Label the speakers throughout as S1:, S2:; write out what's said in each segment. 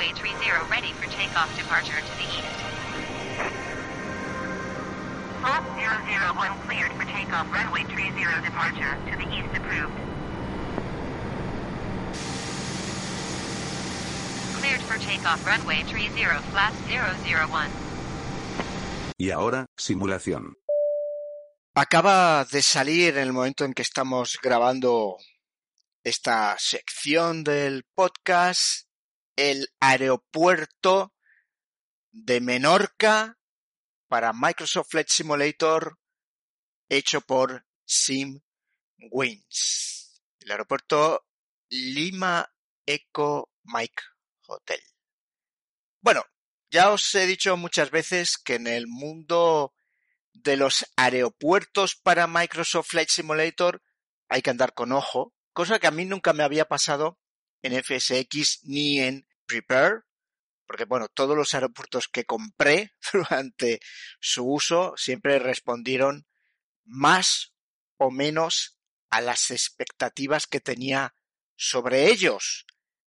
S1: Runway 30, ready for takeoff departure to the east. Flat 001 cleared for takeoff, runway 30 departure to the east approved. Cleared for takeoff, runway 30, flat 001.
S2: Y ahora, simulación.
S3: Acaba de salir en el momento en que estamos grabando esta sección del podcast el aeropuerto de Menorca para Microsoft Flight Simulator hecho por SimWings. El aeropuerto Lima Eco Mike Hotel. Bueno, ya os he dicho muchas veces que en el mundo de los aeropuertos para Microsoft Flight Simulator hay que andar con ojo, cosa que a mí nunca me había pasado en FSX ni en Prepare, porque bueno, todos los aeropuertos que compré durante su uso siempre respondieron más o menos a las expectativas que tenía sobre ellos.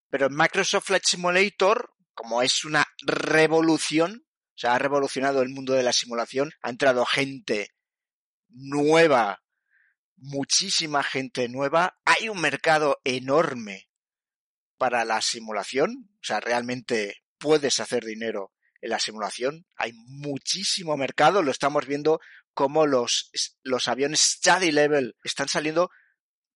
S3: Pero en Microsoft Flight Simulator, como es una revolución, o sea, ha revolucionado el mundo de la simulación, ha entrado gente nueva, muchísima gente nueva, hay un mercado enorme para la simulación, o sea, realmente puedes hacer dinero en la simulación, hay muchísimo mercado, lo estamos viendo como los, los aviones study level están saliendo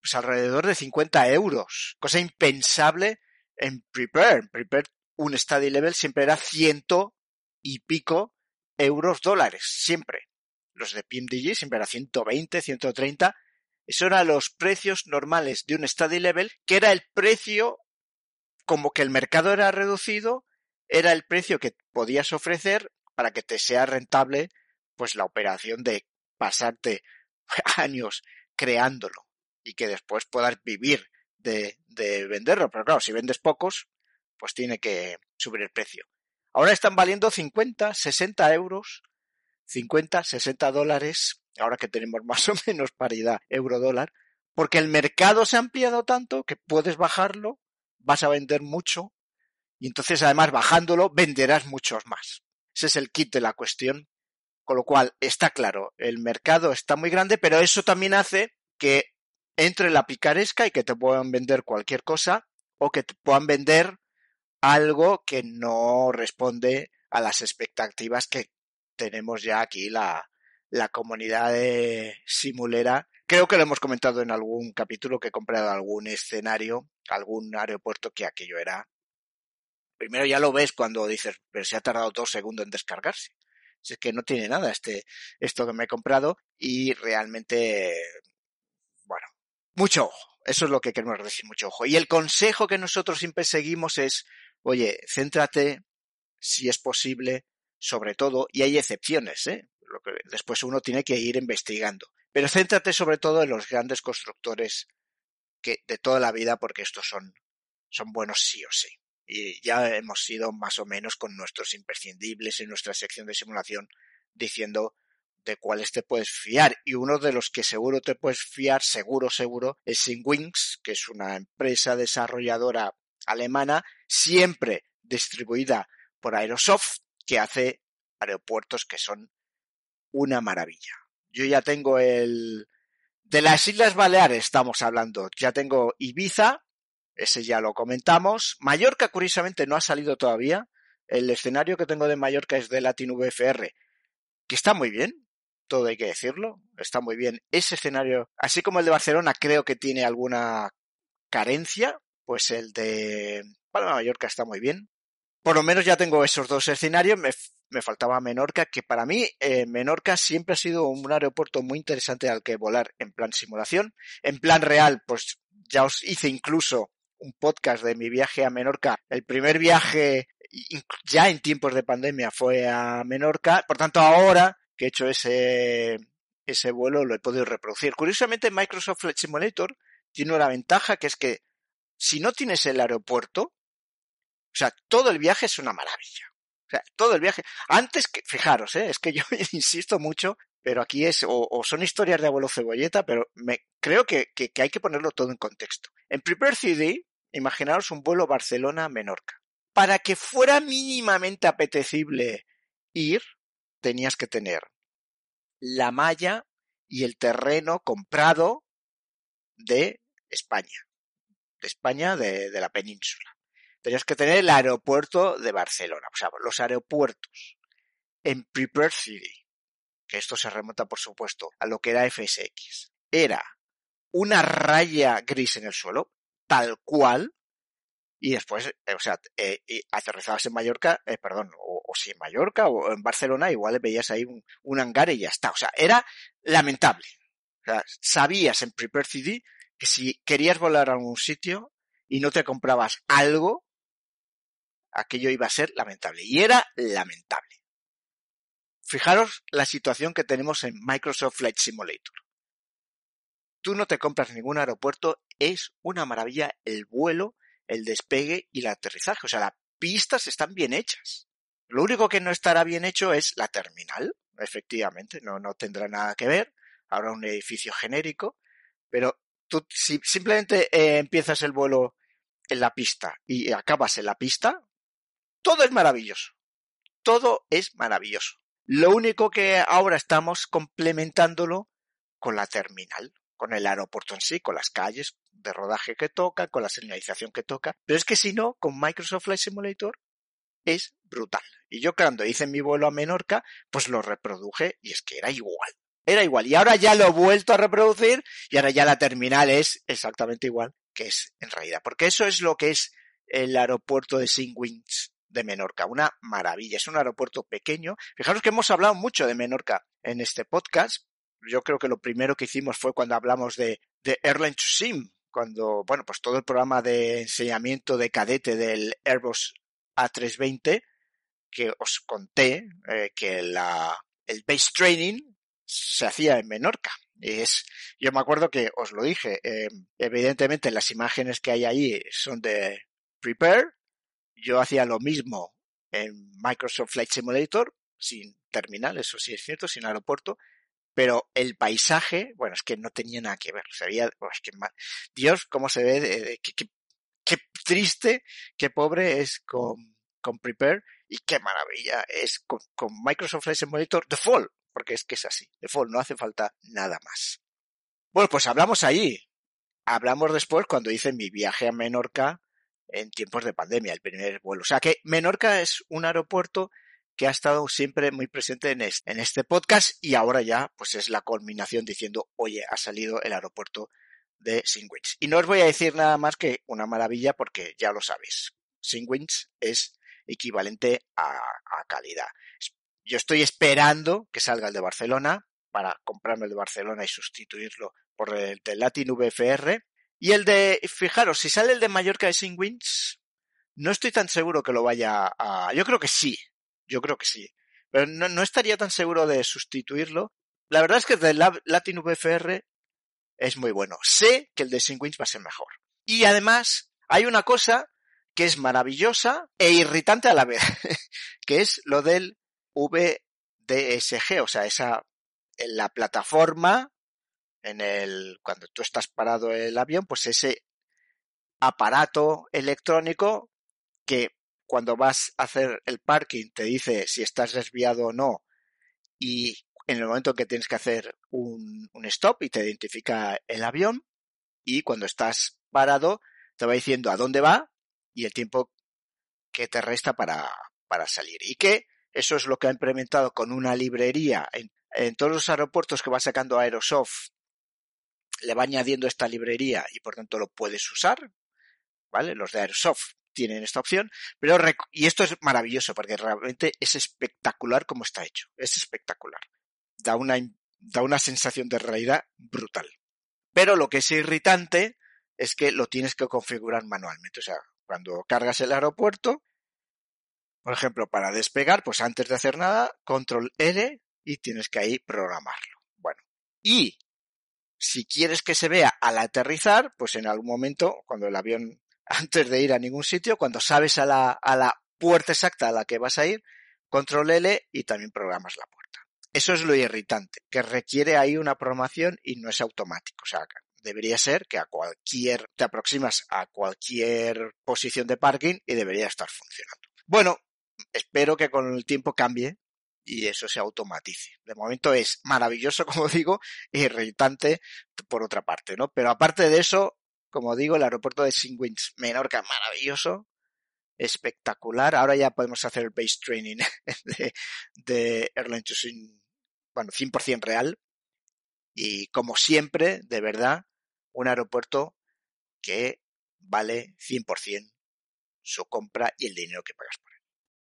S3: pues alrededor de 50 euros, cosa impensable en Prepare. Prepare un study level siempre era ciento y pico euros dólares, siempre. Los de PMDG siempre era 120, 130. Esos eran los precios normales de un study level, que era el precio, como que el mercado era reducido, era el precio que podías ofrecer para que te sea rentable pues la operación de pasarte años creándolo y que después puedas vivir de, de venderlo. Pero claro, si vendes pocos, pues tiene que subir el precio. Ahora están valiendo 50, 60 euros, 50, 60 dólares, ahora que tenemos más o menos paridad euro-dólar, porque el mercado se ha ampliado tanto que puedes bajarlo, vas a vender mucho, y entonces además bajándolo venderás muchos más. Ese es el kit de la cuestión. Con lo cual, está claro, el mercado está muy grande, pero eso también hace que entre la picaresca y que te puedan vender cualquier cosa o que te puedan vender algo que no responde a las expectativas que tenemos ya aquí la, la comunidad de simulera. Creo que lo hemos comentado en algún capítulo que he comprado algún escenario, algún aeropuerto que aquello era. Primero ya lo ves cuando dices, pero se ha tardado dos segundos en descargarse. Si es que no tiene nada este, esto que me he comprado y realmente, bueno, mucho ojo. Eso es lo que queremos decir, mucho ojo. Y el consejo que nosotros siempre seguimos es, oye, céntrate, si es posible, sobre todo, y hay excepciones, ¿eh? Lo que después uno tiene que ir investigando. Pero céntrate sobre todo en los grandes constructores que, de toda la vida, porque estos son, son buenos sí o sí. Y ya hemos sido más o menos con nuestros imprescindibles en nuestra sección de simulación diciendo de cuáles te puedes fiar. Y uno de los que seguro te puedes fiar, seguro, seguro, es Wings, que es una empresa desarrolladora alemana, siempre distribuida por Aerosoft, que hace aeropuertos que son una maravilla. Yo ya tengo el... De las Islas Baleares estamos hablando. Ya tengo Ibiza, ese ya lo comentamos. Mallorca, curiosamente, no ha salido todavía. El escenario que tengo de Mallorca es de Latin VFR, que está muy bien, todo hay que decirlo, está muy bien. Ese escenario, así como el de Barcelona, creo que tiene alguna carencia, pues el de Palma Mallorca está muy bien. Por lo menos ya tengo esos dos escenarios. Me, me faltaba Menorca, que para mí eh, Menorca siempre ha sido un aeropuerto muy interesante al que volar en plan simulación. En plan real, pues ya os hice incluso un podcast de mi viaje a Menorca. El primer viaje ya en tiempos de pandemia fue a Menorca. Por tanto, ahora que he hecho ese, ese vuelo lo he podido reproducir. Curiosamente, Microsoft Flight Simulator tiene una ventaja que es que si no tienes el aeropuerto, o sea, todo el viaje es una maravilla. O sea, todo el viaje. Antes que, fijaros, ¿eh? es que yo insisto mucho, pero aquí es, o, son historias de abuelo cebolleta, pero me creo que, que, hay que ponerlo todo en contexto. En Prepare CD, imaginaros un vuelo Barcelona-Menorca. Para que fuera mínimamente apetecible ir, tenías que tener la malla y el terreno comprado de España, de España, de, de la península. Tenías que tener el aeropuerto de Barcelona, o sea, los aeropuertos en Prepare City, que esto se remonta, por supuesto, a lo que era FSX. Era una raya gris en el suelo, tal cual, y después, eh, o sea, eh, aterrizabas en Mallorca, eh, perdón, o, si en Mallorca o en Barcelona, igual veías ahí un, un hangar y ya está. O sea, era lamentable. O sea, sabías en Prepare CD que si querías volar a algún sitio y no te comprabas algo, aquello iba a ser lamentable. Y era lamentable. Fijaros la situación que tenemos en Microsoft Flight Simulator. Tú no te compras ningún aeropuerto, es una maravilla el vuelo, el despegue y el aterrizaje. O sea, las pistas están bien hechas. Lo único que no estará bien hecho es la terminal, efectivamente, no, no tendrá nada que ver. Habrá un edificio genérico, pero tú si simplemente eh, empiezas el vuelo en la pista y acabas en la pista, todo es maravilloso. Todo es maravilloso. Lo único que ahora estamos complementándolo con la terminal, con el aeropuerto en sí, con las calles de rodaje que toca, con la señalización que toca. Pero es que si no, con Microsoft Flight Simulator es brutal. Y yo cuando hice mi vuelo a Menorca, pues lo reproduje y es que era igual. Era igual. Y ahora ya lo he vuelto a reproducir y ahora ya la terminal es exactamente igual que es en realidad. Porque eso es lo que es el aeropuerto de Singwings de Menorca. Una maravilla. Es un aeropuerto pequeño. Fijaros que hemos hablado mucho de Menorca en este podcast. Yo creo que lo primero que hicimos fue cuando hablamos de, de Airline to Sim, cuando, bueno, pues todo el programa de enseñamiento de cadete del Airbus A320, que os conté eh, que la, el base training se hacía en Menorca. Es, yo me acuerdo que os lo dije, eh, evidentemente las imágenes que hay ahí son de Prepare, yo hacía lo mismo en Microsoft Flight Simulator, sin terminal, eso sí es cierto, sin aeropuerto, pero el paisaje, bueno, es que no tenía nada que ver. Se veía, oh, es que mal. Dios, cómo se ve, de, qué, triste, qué pobre es con, con Prepare y qué maravilla es con, Microsoft Flight Simulator Default, porque es que es así, Default, no hace falta nada más. Bueno, pues hablamos ahí. Hablamos después cuando hice mi viaje a Menorca en tiempos de pandemia, el primer vuelo. O sea que Menorca es un aeropuerto que ha estado siempre muy presente en este, en este podcast y ahora ya pues es la culminación diciendo, oye, ha salido el aeropuerto de Singwins. Y no os voy a decir nada más que una maravilla porque ya lo sabéis. Singwins es equivalente a, calidad. Yo estoy esperando que salga el de Barcelona para comprarme el de Barcelona y sustituirlo por el de Latin VFR y el de, fijaros, si sale el de Mallorca de Singwins, no estoy tan seguro que lo vaya a... Yo creo que sí, yo creo que sí. Pero no, estaría tan seguro de sustituirlo. La verdad es que el de Latin VFR es muy bueno. Sé que el de Singwins va a ser mejor. Y además, hay una cosa que es maravillosa e irritante a la vez, que es lo del VDSG, o sea, esa, la plataforma en el, cuando tú estás parado el avión, pues ese aparato electrónico que cuando vas a hacer el parking te dice si estás desviado o no y en el momento que tienes que hacer un, un stop y te identifica el avión y cuando estás parado te va diciendo a dónde va y el tiempo que te resta para, para salir. Y que eso es lo que ha implementado con una librería en, en todos los aeropuertos que va sacando Aerosoft le va añadiendo esta librería y por tanto lo puedes usar, ¿vale? Los de Airsoft tienen esta opción, pero y esto es maravilloso porque realmente es espectacular como está hecho, es espectacular. Da una da una sensación de realidad brutal. Pero lo que es irritante es que lo tienes que configurar manualmente. O sea, cuando cargas el aeropuerto, por ejemplo, para despegar, pues antes de hacer nada, control L y tienes que ahí programarlo. Bueno, y si quieres que se vea al aterrizar, pues en algún momento, cuando el avión, antes de ir a ningún sitio, cuando sabes a la, a la puerta exacta a la que vas a ir, control L y también programas la puerta. Eso es lo irritante, que requiere ahí una programación y no es automático. O sea, debería ser que a cualquier, te aproximas a cualquier posición de parking y debería estar funcionando. Bueno, espero que con el tiempo cambie y eso se automatice. De momento es maravilloso, como digo, e irritante por otra parte, ¿no? Pero aparte de eso, como digo, el aeropuerto de Singwins Menorca maravilloso, espectacular. Ahora ya podemos hacer el base training de, de Airline bueno, 100% real. Y como siempre, de verdad, un aeropuerto que vale 100% su compra y el dinero que pagas.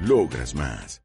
S4: Logras más.